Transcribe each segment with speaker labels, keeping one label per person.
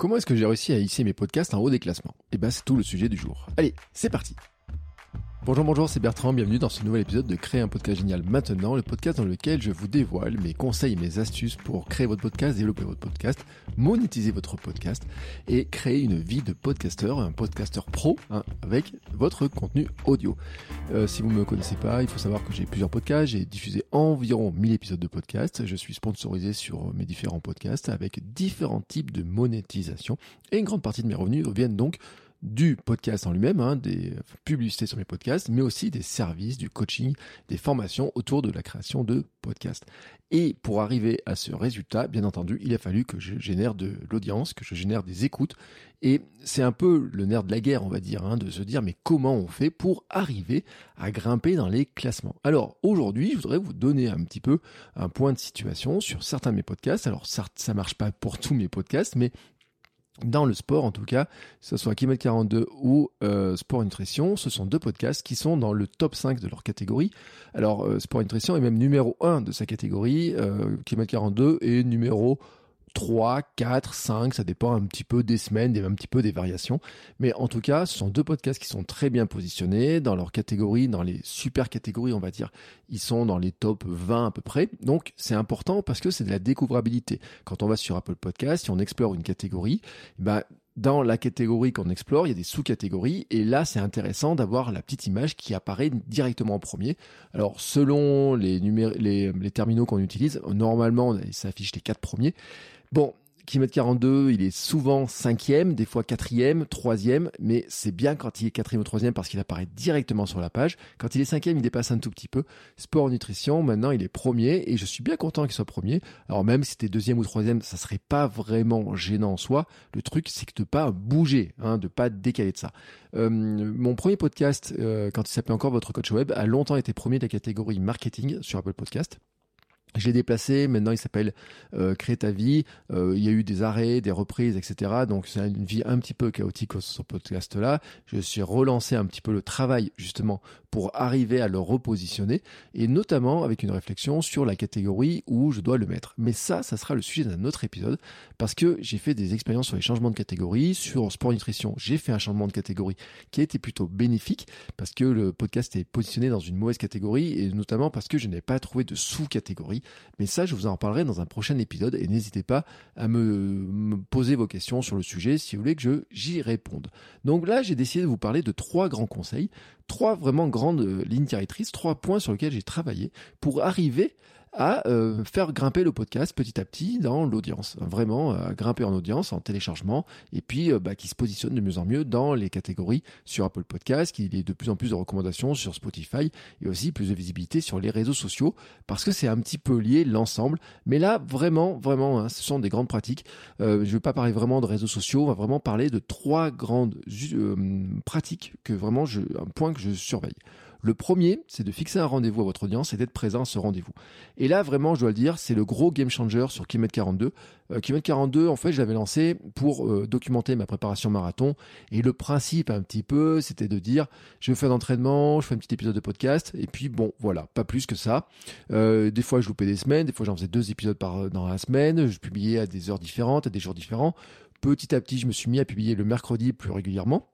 Speaker 1: Comment est-ce que j'ai réussi à hisser mes podcasts en haut des classements? Eh ben c'est tout le sujet du jour. Allez, c'est parti Bonjour, bonjour, c'est Bertrand, bienvenue dans ce nouvel épisode de Créer un podcast génial maintenant, le podcast dans lequel je vous dévoile mes conseils et mes astuces pour créer votre podcast, développer votre podcast, monétiser votre podcast et créer une vie de podcasteur, un podcasteur pro hein, avec votre contenu audio. Euh, si vous ne me connaissez pas, il faut savoir que j'ai plusieurs podcasts, j'ai diffusé environ 1000 épisodes de podcast, je suis sponsorisé sur mes différents podcasts avec différents types de monétisation et une grande partie de mes revenus viennent donc du podcast en lui-même, hein, des publicités sur mes podcasts, mais aussi des services, du coaching, des formations autour de la création de podcasts. Et pour arriver à ce résultat, bien entendu, il a fallu que je génère de l'audience, que je génère des écoutes. Et c'est un peu le nerf de la guerre, on va dire, hein, de se dire mais comment on fait pour arriver à grimper dans les classements? Alors aujourd'hui, je voudrais vous donner un petit peu un point de situation sur certains de mes podcasts. Alors certes, ça marche pas pour tous mes podcasts, mais dans le sport en tout cas, que ce soit Kilomètre 42 ou euh, Sport Nutrition, ce sont deux podcasts qui sont dans le top 5 de leur catégorie. Alors euh, Sport Nutrition est même numéro 1 de sa catégorie, euh, Kilomètre 42 est numéro 3, 4, 5, ça dépend un petit peu des semaines, un petit peu des variations. Mais en tout cas, ce sont deux podcasts qui sont très bien positionnés dans leur catégorie, dans les super catégories, on va dire. Ils sont dans les top 20 à peu près. Donc, c'est important parce que c'est de la découvrabilité. Quand on va sur Apple Podcast, si on explore une catégorie, bah, dans la catégorie qu'on explore, il y a des sous-catégories, et là, c'est intéressant d'avoir la petite image qui apparaît directement en premier. Alors, selon les, les, les terminaux qu'on utilise, normalement, ça affiche les quatre premiers, Bon, kilomètre 42, il est souvent cinquième, des fois quatrième, troisième, mais c'est bien quand il est quatrième ou troisième parce qu'il apparaît directement sur la page. Quand il est cinquième, il dépasse un tout petit peu. Sport nutrition, maintenant il est premier et je suis bien content qu'il soit premier. Alors même si c'était deuxième ou troisième, ça serait pas vraiment gênant en soi. Le truc, c'est que de pas bouger, hein, de pas décaler de ça. Euh, mon premier podcast, euh, quand il s'appelait encore Votre Coach Web, a longtemps été premier de la catégorie marketing sur Apple Podcast. Je l'ai déplacé, maintenant il s'appelle euh, ta vie. Euh, il y a eu des arrêts, des reprises, etc. Donc c'est une vie un petit peu chaotique sur ce podcast-là. Je suis relancé un petit peu le travail justement pour arriver à le repositionner et notamment avec une réflexion sur la catégorie où je dois le mettre. Mais ça, ça sera le sujet d'un autre épisode parce que j'ai fait des expériences sur les changements de catégorie, sur sport nutrition. J'ai fait un changement de catégorie qui a été plutôt bénéfique parce que le podcast est positionné dans une mauvaise catégorie et notamment parce que je n'ai pas trouvé de sous-catégorie mais ça, je vous en parlerai dans un prochain épisode et n'hésitez pas à me, poser vos questions sur le sujet si vous voulez que j'y réponde. Donc là, j'ai décidé de vous parler de trois grands conseils, trois vraiment grandes euh, lignes directrices, trois points sur lesquels j'ai travaillé pour arriver à euh, faire grimper le podcast petit à petit dans l'audience, vraiment à grimper en audience, en téléchargement, et puis euh, bah, qui se positionne de mieux en mieux dans les catégories sur Apple Podcast, qu'il y ait de plus en plus de recommandations sur Spotify, et aussi plus de visibilité sur les réseaux sociaux, parce que c'est un petit peu lié l'ensemble. Mais là, vraiment, vraiment, hein, ce sont des grandes pratiques. Euh, je ne vais pas parler vraiment de réseaux sociaux, on va vraiment parler de trois grandes pratiques que vraiment, je, un point que je surveille. Le premier, c'est de fixer un rendez-vous à votre audience et d'être présent à ce rendez-vous. Et là, vraiment, je dois le dire, c'est le gros game changer sur Kilomètre 42. Euh, Kilomètre 42, en fait, je l'avais lancé pour euh, documenter ma préparation marathon. Et le principe, un petit peu, c'était de dire, je fais un entraînement, je fais un petit épisode de podcast, et puis bon, voilà, pas plus que ça. Euh, des fois, je loupais des semaines, des fois, j'en faisais deux épisodes par dans la semaine, je publiais à des heures différentes, à des jours différents. Petit à petit, je me suis mis à publier le mercredi plus régulièrement.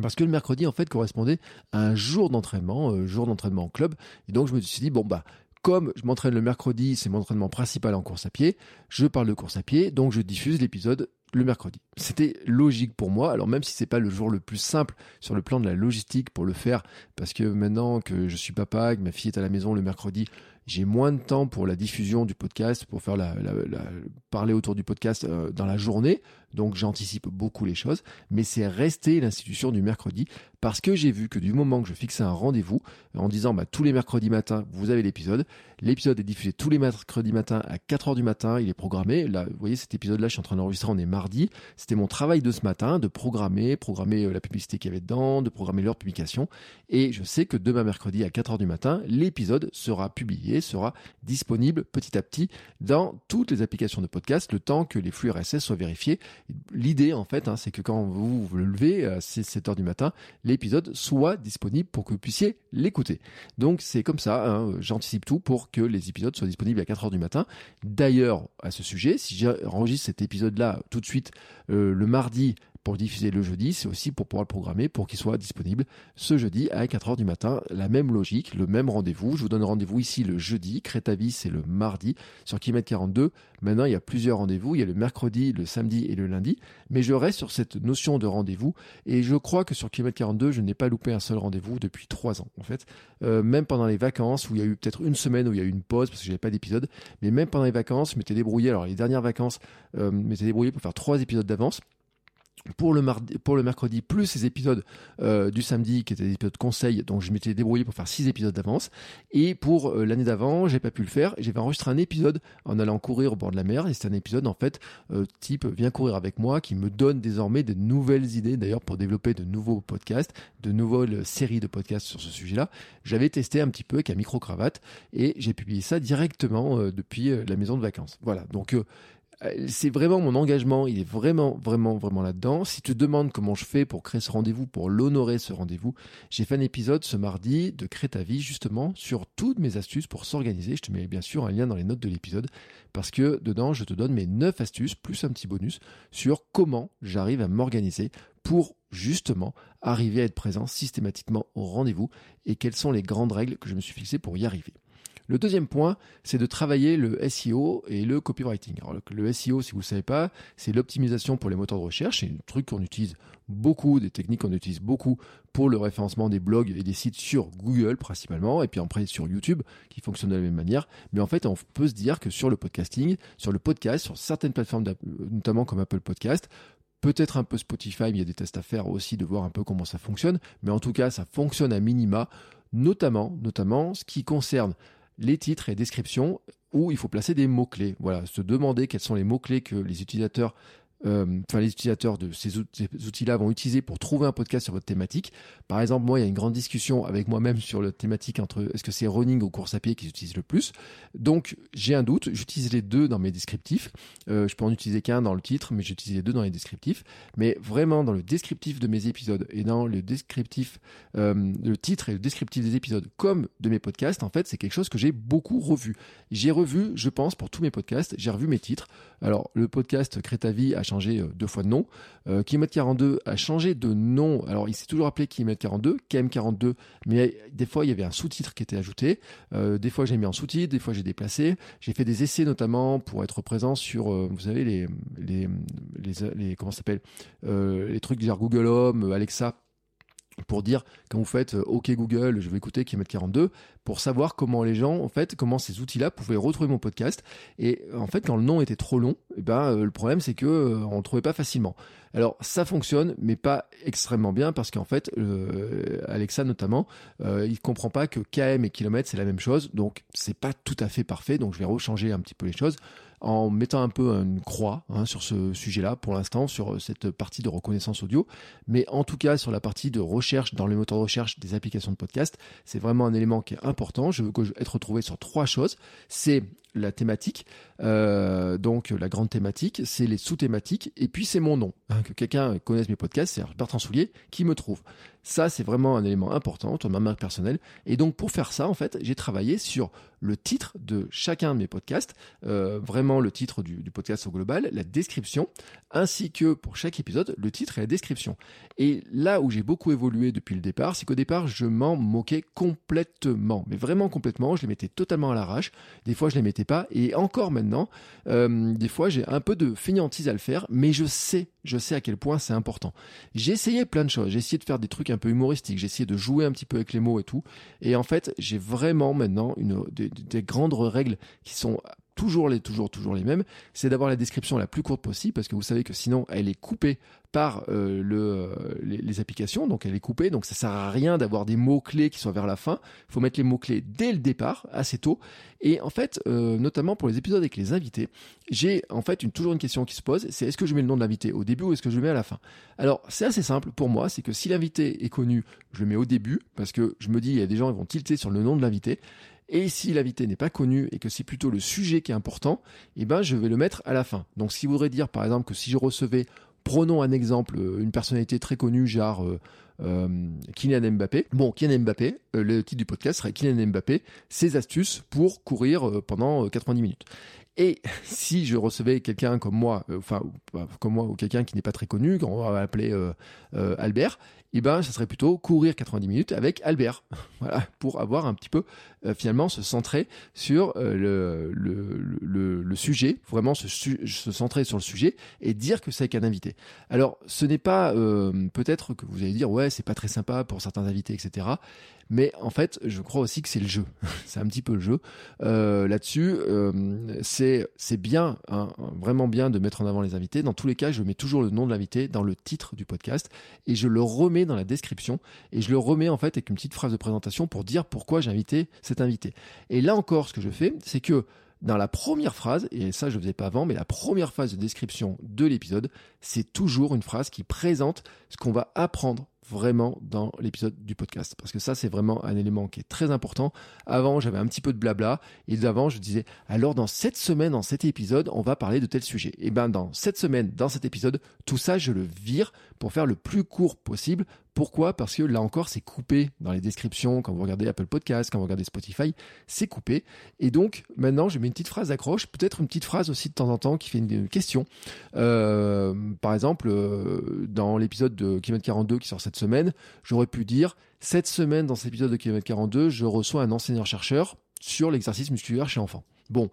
Speaker 1: Parce que le mercredi, en fait, correspondait à un jour d'entraînement, euh, jour d'entraînement en club. Et donc, je me suis dit, bon, bah, comme je m'entraîne le mercredi, c'est mon entraînement principal en course à pied, je parle de course à pied, donc je diffuse l'épisode le mercredi. C'était logique pour moi, alors même si c'est pas le jour le plus simple sur le plan de la logistique pour le faire, parce que maintenant que je suis papa, que ma fille est à la maison le mercredi, j'ai moins de temps pour la diffusion du podcast, pour faire la, parler autour du podcast euh, dans la journée. Donc j'anticipe beaucoup les choses, mais c'est resté l'institution du mercredi parce que j'ai vu que du moment que je fixais un rendez-vous en disant bah, tous les mercredis matins vous avez l'épisode, l'épisode est diffusé tous les mercredis matins à 4h du matin, il est programmé. Là, vous voyez cet épisode là, je suis en train d'enregistrer, on est mardi. C'était mon travail de ce matin de programmer, programmer euh, la publicité qu'il y avait dedans, de programmer leur publication et je sais que demain mercredi à 4h du matin, l'épisode sera publié sera disponible petit à petit dans toutes les applications de podcast le temps que les flux RSS soient vérifiés L'idée, en fait, hein, c'est que quand vous vous levez à 7 heures du matin, l'épisode soit disponible pour que vous puissiez l'écouter. Donc c'est comme ça, hein, j'anticipe tout pour que les épisodes soient disponibles à 4 heures du matin. D'ailleurs, à ce sujet, si j'enregistre cet épisode-là tout de suite euh, le mardi pour diffuser le jeudi, c'est aussi pour pouvoir le programmer pour qu'il soit disponible ce jeudi à 4h du matin. La même logique, le même rendez-vous. Je vous donne rendez-vous ici le jeudi. Crétavie, c'est le mardi sur Kilomètre 42. Maintenant, il y a plusieurs rendez-vous. Il y a le mercredi, le samedi et le lundi. Mais je reste sur cette notion de rendez-vous. Et je crois que sur Kilomètre 42, je n'ai pas loupé un seul rendez-vous depuis trois ans, en fait. Euh, même pendant les vacances, où il y a eu peut-être une semaine où il y a eu une pause parce que j'avais pas d'épisode. Mais même pendant les vacances, je m'étais débrouillé. Alors, les dernières vacances, euh, je m'étais débrouillé pour faire trois épisodes d'avance pour le, mardi, pour le mercredi, plus ces épisodes euh, du samedi qui étaient des épisodes conseils, donc je m'étais débrouillé pour faire six épisodes d'avance. Et pour euh, l'année d'avant, j'ai pas pu le faire. J'avais enregistré un épisode en allant courir au bord de la mer. Et c'est un épisode en fait euh, type viens courir avec moi, qui me donne désormais de nouvelles idées d'ailleurs pour développer de nouveaux podcasts, de nouvelles séries de podcasts sur ce sujet-là. J'avais testé un petit peu avec un micro cravate et j'ai publié ça directement depuis la maison de vacances. Voilà. Donc c'est vraiment mon engagement, il est vraiment, vraiment, vraiment là-dedans. Si tu te demandes comment je fais pour créer ce rendez-vous, pour l'honorer ce rendez-vous, j'ai fait un épisode ce mardi de Crée ta vie, justement, sur toutes mes astuces pour s'organiser. Je te mets bien sûr un lien dans les notes de l'épisode, parce que dedans, je te donne mes 9 astuces, plus un petit bonus, sur comment j'arrive à m'organiser pour justement arriver à être présent systématiquement au rendez-vous et quelles sont les grandes règles que je me suis fixées pour y arriver. Le deuxième point, c'est de travailler le SEO et le copywriting. Alors, le SEO, si vous ne savez pas, c'est l'optimisation pour les moteurs de recherche. C'est un truc qu'on utilise beaucoup, des techniques qu'on utilise beaucoup pour le référencement des blogs et des sites sur Google principalement, et puis après sur YouTube, qui fonctionne de la même manière. Mais en fait, on peut se dire que sur le podcasting, sur le podcast, sur certaines plateformes, notamment comme Apple Podcast, peut-être un peu Spotify, mais il y a des tests à faire aussi de voir un peu comment ça fonctionne. Mais en tout cas, ça fonctionne à minima, notamment, notamment ce qui concerne les titres et descriptions où il faut placer des mots-clés. Voilà, se demander quels sont les mots-clés que les utilisateurs enfin les utilisateurs de ces, outils-là vont utiliser pour trouver un podcast sur votre thématique. Par exemple, moi, il y a une grande discussion avec moi-même sur la thématique entre est-ce que c'est running ou course à pied qui s'utilise le plus. Donc, j'ai un doute. J'utilise les deux dans mes descriptifs. Euh, je peux en utiliser qu'un dans le titre, mais j'utilise les deux dans les descriptifs. Mais vraiment, dans le descriptif de mes épisodes et dans le descriptif, euh, le titre et le descriptif des épisodes comme de mes podcasts, en fait, c'est quelque chose que j'ai beaucoup revu. J'ai revu, je pense, pour tous mes podcasts, j'ai revu mes titres. Alors, le podcast Crée ta changé euh, deux fois de nom. Euh, Kilomètre 42 a changé de nom. Alors, il s'est toujours appelé Kilomètre 42, KM42, mais des fois, il y avait un sous-titre qui était ajouté. Euh, des fois, j'ai mis en sous-titre, des fois, j'ai déplacé. J'ai fait des essais, notamment, pour être présent sur, vous savez, les, les, les, les comment s'appelle, les trucs genre Google Home, Alexa pour dire quand vous faites euh, OK Google, je vais écouter kilomètre 42 pour savoir comment les gens en fait comment ces outils-là pouvaient retrouver mon podcast. Et en fait quand le nom était trop long, eh ben euh, le problème c'est que euh, on le trouvait pas facilement. Alors ça fonctionne mais pas extrêmement bien parce qu'en fait Alexa notamment il comprend pas que km et kilomètre c'est la même chose. Donc c'est pas tout à fait parfait. Donc je vais rechanger un petit peu les choses en mettant un peu une croix hein, sur ce sujet-là pour l'instant, sur cette partie de reconnaissance audio. Mais en tout cas, sur la partie de recherche dans les moteurs de recherche des applications de podcast, c'est vraiment un élément qui est important. Je veux être retrouvé sur trois choses. C'est la thématique, euh, donc la grande thématique, c'est les sous-thématiques, et puis c'est mon nom. Hein, que quelqu'un connaisse mes podcasts, c'est Bertrand Soulier qui me trouve. Ça, c'est vraiment un élément important de ma marque personnelle. Et donc pour faire ça, en fait, j'ai travaillé sur le titre de chacun de mes podcasts, euh, vraiment le titre du, du, podcast au global, la description, ainsi que pour chaque épisode, le titre et la description. Et là où j'ai beaucoup évolué depuis le départ, c'est qu'au départ, je m'en moquais complètement, mais vraiment complètement. Je les mettais totalement à l'arrache. Des fois, je les mettais pas. Et encore maintenant, euh, des fois, j'ai un peu de fainéantise à le faire, mais je sais, je sais à quel point c'est important. J'ai essayé plein de choses. J'ai essayé de faire des trucs un peu humoristiques. J'ai essayé de jouer un petit peu avec les mots et tout. Et en fait, j'ai vraiment maintenant une, des grandes règles qui sont toujours les, toujours, toujours les mêmes, c'est d'avoir la description la plus courte possible parce que vous savez que sinon elle est coupée par euh, euh, les, applications, donc elle est coupée, donc ça sert à rien d'avoir des mots clés qui soient vers la fin. Il faut mettre les mots clés dès le départ, assez tôt. Et en fait, euh, notamment pour les épisodes avec les invités, j'ai en fait toujours une question qui se pose, c'est est-ce que je mets le nom de l'invité au début ou est-ce que je le mets à la fin? Alors c'est assez simple pour moi, c'est que si l'invité est connu, je le mets au début parce que je me dis il y a des gens qui vont tilter sur le nom de l'invité. Et si l'invité n'est pas connu et que c'est plutôt le sujet qui est important, eh ben, je vais le mettre à la fin. Donc, ce qui voudrait dire, par exemple, que si je recevais, prenons un exemple, une personnalité très connue, genre, euh, euh, Kylian Mbappé. Bon, Kylian Mbappé, euh, le titre du podcast serait Kylian Mbappé, ses astuces pour courir euh, pendant 90 minutes. Et si je recevais quelqu'un comme moi, enfin comme moi ou quelqu'un qui n'est pas très connu, qu'on va appeler Albert, eh ben, ça serait plutôt courir 90 minutes avec Albert. voilà, pour avoir un petit peu, euh, finalement, se centrer sur euh, le, le, le, le, sujet, vraiment se, se, centrer sur le sujet et dire que c'est qu'un invité. Alors, ce n'est pas, euh, peut-être que vous allez dire, ouais, c'est pas très sympa pour certains invités, etc. Mais en fait, je crois aussi que c'est le jeu. c'est un petit peu le jeu. Euh, Là-dessus, euh, c'est bien, hein, vraiment bien de mettre en avant les invités. Dans tous les cas, je mets toujours le nom de l'invité dans le titre du podcast et je le remets dans la description et je le remets en fait avec une petite phrase de présentation pour dire pourquoi j'ai invité cet invité. Et là encore, ce que je fais, c'est que dans la première phrase, et ça je ne faisais pas avant, mais la première phase de description de l'épisode, c'est toujours une phrase qui présente ce qu'on va apprendre vraiment dans l'épisode du podcast. Parce que ça, c'est vraiment un élément qui est très important. Avant, j'avais un petit peu de blabla. Et d'avant, je disais, alors dans cette semaine, dans cet épisode, on va parler de tel sujet. Et ben, dans cette semaine, dans cet épisode, tout ça, je le vire pour faire le plus court possible pourquoi Parce que là encore, c'est coupé dans les descriptions. Quand vous regardez Apple Podcast, quand vous regardez Spotify, c'est coupé. Et donc, maintenant, je mets une petite phrase d'accroche, peut-être une petite phrase aussi de temps en temps qui fait une, question. Euh, par exemple, euh, dans l'épisode de Kilomètre 42 qui sort cette semaine, j'aurais pu dire cette semaine, dans cet épisode de Kilomètre 42, je reçois un enseignant-chercheur sur l'exercice musculaire chez enfants. Bon,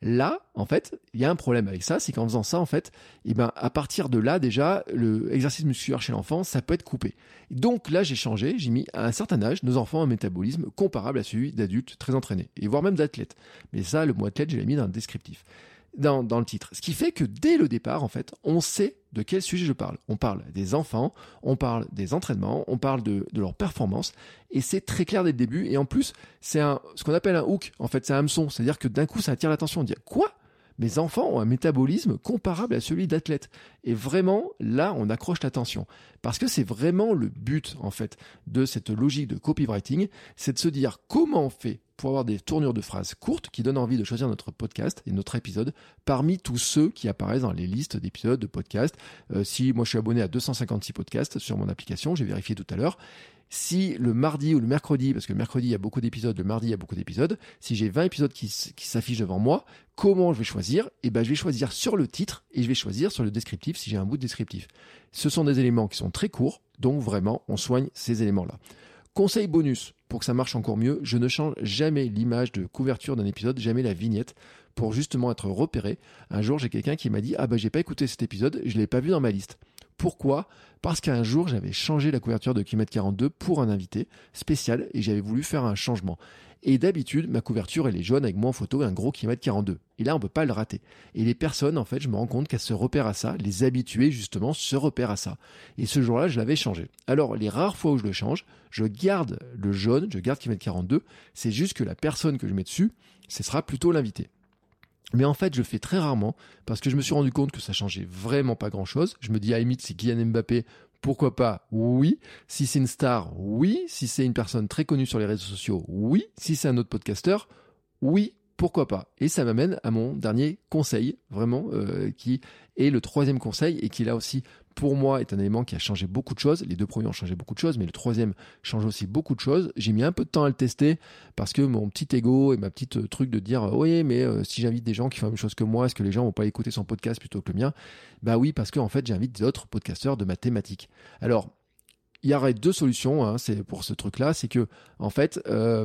Speaker 1: Là, en fait, il y a un problème avec ça, c'est qu'en faisant ça, en fait, eh ben, à partir de là, déjà, le exercice musculaire chez l'enfant, ça peut être coupé. Donc là, j'ai changé, j'ai mis à un certain âge, nos enfants ont un métabolisme comparable à celui d'adultes très entraînés, et voire même d'athlètes. Mais ça, le mot athlète, je l'ai mis dans le descriptif dans, le titre. Ce qui fait que dès le départ, en fait, on sait de quel sujet je parle. On parle des enfants, on parle des entraînements, on parle de, leur performance, et c'est très clair dès le début. Et en plus, c'est ce qu'on appelle un hook, en fait, c'est un hameçon. C'est-à-dire que d'un coup, ça attire l'attention. On dit quoi? Mes enfants ont un métabolisme comparable à celui d'athlètes. Et vraiment, là, on accroche l'attention. Parce que c'est vraiment le but, en fait, de cette logique de copywriting, c'est de se dire comment on fait pour avoir des tournures de phrases courtes qui donnent envie de choisir notre podcast et notre épisode parmi tous ceux qui apparaissent dans les listes d'épisodes de podcasts. Euh, si moi je suis abonné à 256 podcasts sur mon application, j'ai vérifié tout à l'heure. Si le mardi ou le mercredi, parce que le mercredi il y a beaucoup d'épisodes, le mardi il y a beaucoup d'épisodes, si j'ai 20 épisodes qui, qui s'affichent devant moi, comment je vais choisir? Eh ben je vais choisir sur le titre et je vais choisir sur le descriptif si j'ai un bout de descriptif. Ce sont des éléments qui sont très courts, donc vraiment on soigne ces éléments-là. Conseil bonus, pour que ça marche encore mieux, je ne change jamais l'image de couverture d'un épisode, jamais la vignette, pour justement être repéré. Un jour, j'ai quelqu'un qui m'a dit Ah bah j'ai pas écouté cet épisode, je l'ai pas vu dans ma liste. Pourquoi? Parce qu'un jour, j'avais changé la couverture de Kilomètre 42 pour un invité spécial et j'avais voulu faire un changement. Et d'habitude, ma couverture, elle est jaune avec moi en photo et un gros kilomètre 42. Et là, on peut pas le rater. Et les personnes, en fait, je me rends compte qu'elles se repèrent à ça. Les habitués, justement, se repèrent à ça. Et ce jour-là, je l'avais changé. Alors, les rares fois où je le change, je garde le jaune, je garde kilomètre 42. C'est juste que la personne que je mets dessus, ce sera plutôt l'invité. Mais en fait, je fais très rarement parce que je me suis rendu compte que ça changeait vraiment pas grand chose. Je me dis, à limite, si Kylian Mbappé, pourquoi pas Oui. Si c'est une star, oui. Si c'est une personne très connue sur les réseaux sociaux, oui. Si c'est un autre podcasteur, oui. Pourquoi pas Et ça m'amène à mon dernier conseil, vraiment, euh, qui est le troisième conseil et qui là aussi pour moi, est un élément qui a changé beaucoup de choses. Les deux premiers ont changé beaucoup de choses, mais le troisième change aussi beaucoup de choses. J'ai mis un peu de temps à le tester parce que mon petit ego et ma petite euh, truc de dire oui, mais euh, si j'invite des gens qui font la même chose que moi, est-ce que les gens vont pas écouter son podcast plutôt que le mien? Bah oui, parce qu'en fait, j'invite d'autres podcasteurs de ma thématique. Alors, il y aurait deux solutions hein, c'est pour ce truc-là, c'est que en fait, euh,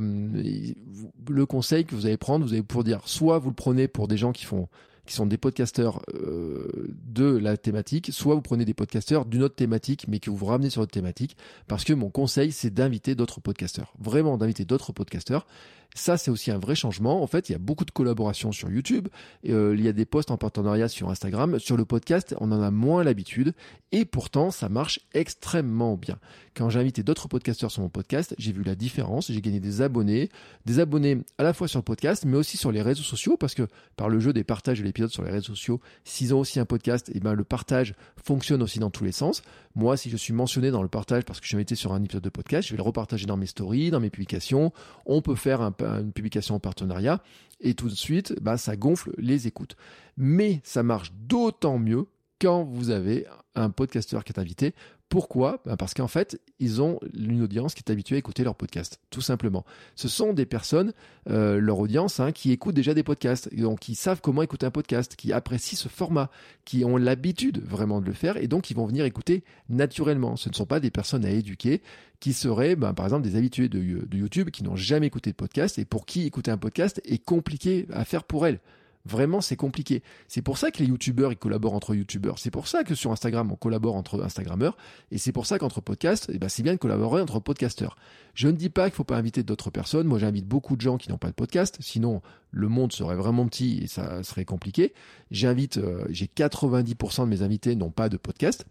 Speaker 1: le conseil que vous allez prendre, vous allez pour dire, soit vous le prenez pour des gens qui font qui sont des podcasteurs euh, de la thématique, soit vous prenez des podcasteurs d'une autre thématique, mais que vous vous ramenez sur votre thématique, parce que mon conseil, c'est d'inviter d'autres podcasteurs, vraiment d'inviter d'autres podcasteurs. Ça, c'est aussi un vrai changement. En fait, il y a beaucoup de collaborations sur YouTube. Euh, il y a des posts en partenariat sur Instagram. Sur le podcast, on en a moins l'habitude. Et pourtant, ça marche extrêmement bien. Quand j'ai invité d'autres podcasteurs sur mon podcast, j'ai vu la différence. J'ai gagné des abonnés. Des abonnés à la fois sur le podcast, mais aussi sur les réseaux sociaux. Parce que par le jeu des partages de l'épisode sur les réseaux sociaux, s'ils ont aussi un podcast, et eh ben, le partage fonctionne aussi dans tous les sens. Moi, si je suis mentionné dans le partage parce que je suis invité sur un épisode de podcast, je vais le repartager dans mes stories, dans mes publications. On peut faire un une publication en partenariat et tout de suite, bah, ça gonfle les écoutes. Mais ça marche d'autant mieux quand vous avez un podcasteur qui est invité. Pourquoi? Ben, Parce qu'en fait, ils ont une audience qui est habituée à écouter leurs podcasts, tout simplement. Ce sont des personnes, euh, leur audience, hein, qui écoutent déjà des podcasts, donc qui savent comment écouter un podcast, qui apprécient ce format, qui ont l'habitude vraiment de le faire, et donc ils vont venir écouter naturellement. Ce ne sont pas des personnes à éduquer, qui seraient, ben, par exemple, des habitués de YouTube, qui n'ont jamais écouté de podcast, et pour qui écouter un podcast est compliqué à faire pour elles. Vraiment, c'est compliqué. C'est pour ça que les youtubeurs, ils collaborent entre youtubeurs. C'est pour ça que sur Instagram, on collabore entre Instagrammeurs. Et c'est pour ça qu'entre podcasts, eh ben, c'est bien de collaborer entre podcasteurs. Je ne dis pas qu'il faut pas inviter d'autres personnes. Moi, j'invite beaucoup de gens qui n'ont pas de podcast. Sinon, le monde serait vraiment petit et ça serait compliqué. J'invite, euh, j'ai 90% de mes invités n'ont pas de podcast.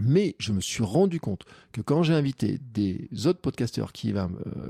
Speaker 1: Mais je me suis rendu compte que quand j'ai invité des autres podcasteurs qui euh,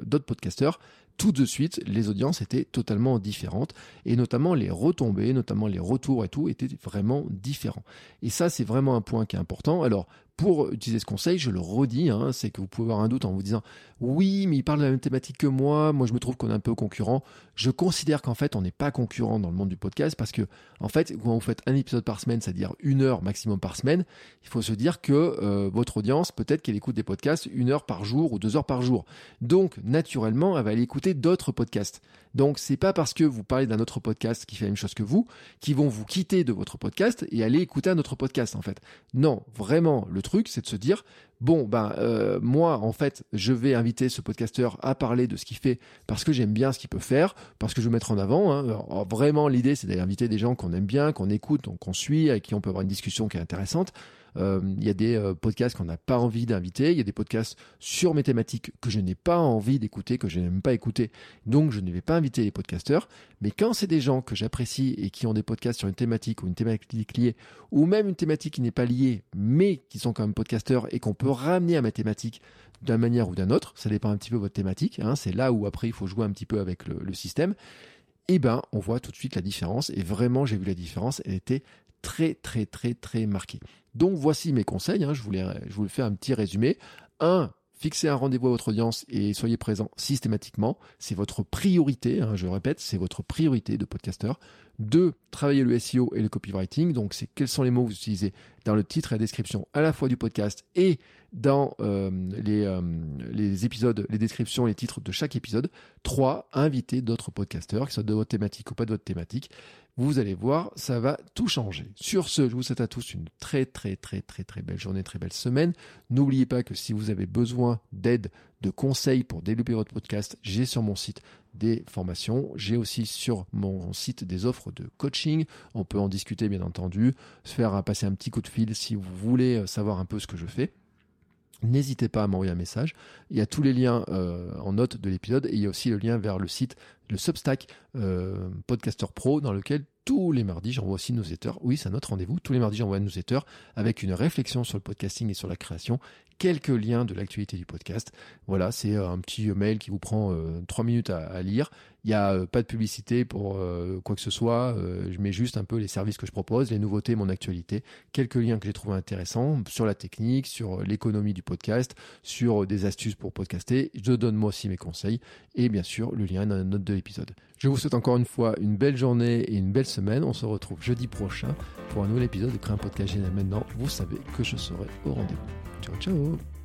Speaker 1: d'autres podcasteurs, tout de suite, les audiences étaient totalement différentes et notamment les retombées, notamment les retours et tout étaient vraiment différents. Et ça, c'est vraiment un point qui est important. Alors, pour utiliser ce conseil, je le redis, hein, c'est que vous pouvez avoir un doute en vous disant oui, mais il parle de la même thématique que moi, moi je me trouve qu'on est un peu concurrent. Je considère qu'en fait on n'est pas concurrent dans le monde du podcast parce que en fait quand vous faites un épisode par semaine, c'est-à-dire une heure maximum par semaine, il faut se dire que euh, votre audience peut-être qu'elle écoute des podcasts une heure par jour ou deux heures par jour. Donc naturellement, elle va aller écouter d'autres podcasts. Donc c'est pas parce que vous parlez d'un autre podcast qui fait la même chose que vous qui vont vous quitter de votre podcast et aller écouter un autre podcast en fait. Non, vraiment le truc c'est de se dire bon ben euh, moi en fait je vais inviter ce podcasteur à parler de ce qu'il fait parce que j'aime bien ce qu'il peut faire parce que je veux mettre en avant hein. vraiment l'idée c'est d'aller inviter des gens qu'on aime bien qu'on écoute qu'on suit avec qui on peut avoir une discussion qui est intéressante il y a des euh, podcasts qu'on n'a pas envie d'inviter. Il y a des podcasts sur mes thématiques que je n'ai pas envie d'écouter, que je n'aime pas écouter. Donc, je ne vais pas inviter les podcasteurs. Mais quand c'est des gens que j'apprécie et qui ont des podcasts sur une thématique ou une thématique liée, ou même une thématique qui n'est pas liée, mais qui sont quand même podcasteurs et qu'on peut ramener à ma thématique d'une manière ou d'une autre, ça dépend un petit peu de votre thématique. Hein. c'est là où après il faut jouer un petit peu avec le, le système. Eh ben, on voit tout de suite la différence. Et vraiment, j'ai vu la différence. Elle était très, très, très, très marquée. Donc voici mes conseils, hein. je, voulais, je fais un petit résumé. 1. Fixez un rendez-vous à votre audience et soyez présent systématiquement. C'est votre priorité, hein, je répète, c'est votre priorité de podcasteur. 2. Travaillez le SEO et le copywriting. Donc, c'est quels sont les mots que vous utilisez dans le titre et la description à la fois du podcast et dans euh, les, euh, les épisodes, les descriptions, les titres de chaque épisode. 3. Invitez d'autres podcasteurs, qui soient de votre thématique ou pas de votre thématique. Vous allez voir, ça va tout changer. Sur ce, je vous souhaite à tous une très très très très très belle journée, très belle semaine. N'oubliez pas que si vous avez besoin d'aide, de conseils pour développer votre podcast, j'ai sur mon site des formations. J'ai aussi sur mon site des offres de coaching. On peut en discuter bien entendu, se faire passer un petit coup de fil si vous voulez savoir un peu ce que je fais. N'hésitez pas à m'envoyer un message. Il y a tous les liens euh, en note de l'épisode et il y a aussi le lien vers le site, le Substack euh, Podcaster Pro dans lequel tous les mardis j'envoie aussi une newsletter. Oui, c'est notre rendez-vous. Tous les mardis j'envoie une newsletter avec une réflexion sur le podcasting et sur la création, quelques liens de l'actualité du podcast. Voilà, c'est euh, un petit mail qui vous prend trois minutes à, lire. Il n'y a pas de publicité pour quoi que ce soit. je mets juste un peu les services que je propose, les nouveautés, mon actualité, quelques liens que j'ai trouvé intéressants sur la technique, sur l'économie du podcast, sur des astuces pour podcaster. Je donne moi aussi mes conseils et bien sûr le lien la note de l'épisode. Je vous souhaite encore une fois une belle journée et une belle semaine. On se retrouve jeudi prochain pour un nouvel épisode de Créer un podcast génial. Maintenant, vous savez que je serai au rendez-vous. Ciao, ciao